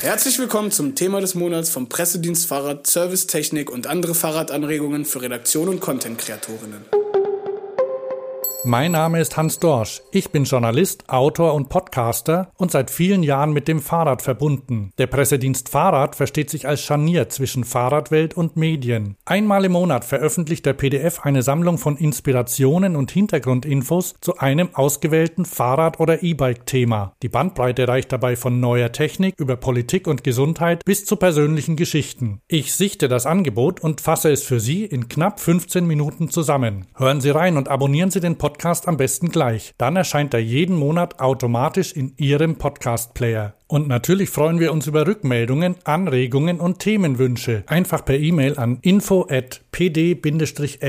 Herzlich willkommen zum Thema des Monats vom Pressedienst Fahrrad, Servicetechnik und andere Fahrradanregungen für Redaktion und Content-Kreatorinnen. Mein Name ist Hans Dorsch. Ich bin Journalist, Autor und Podcaster und seit vielen Jahren mit dem Fahrrad verbunden. Der Pressedienst Fahrrad versteht sich als Scharnier zwischen Fahrradwelt und Medien. Einmal im Monat veröffentlicht der PDF eine Sammlung von Inspirationen und Hintergrundinfos zu einem ausgewählten Fahrrad- oder E-Bike-Thema. Die Bandbreite reicht dabei von neuer Technik über Politik und Gesundheit bis zu persönlichen Geschichten. Ich sichte das Angebot und fasse es für Sie in knapp 15 Minuten zusammen. Hören Sie rein und abonnieren Sie den Podcast Podcast am besten gleich. Dann erscheint er jeden Monat automatisch in Ihrem Podcast-Player. Und natürlich freuen wir uns über Rückmeldungen, Anregungen und Themenwünsche. Einfach per E-Mail an info at pd-f.de.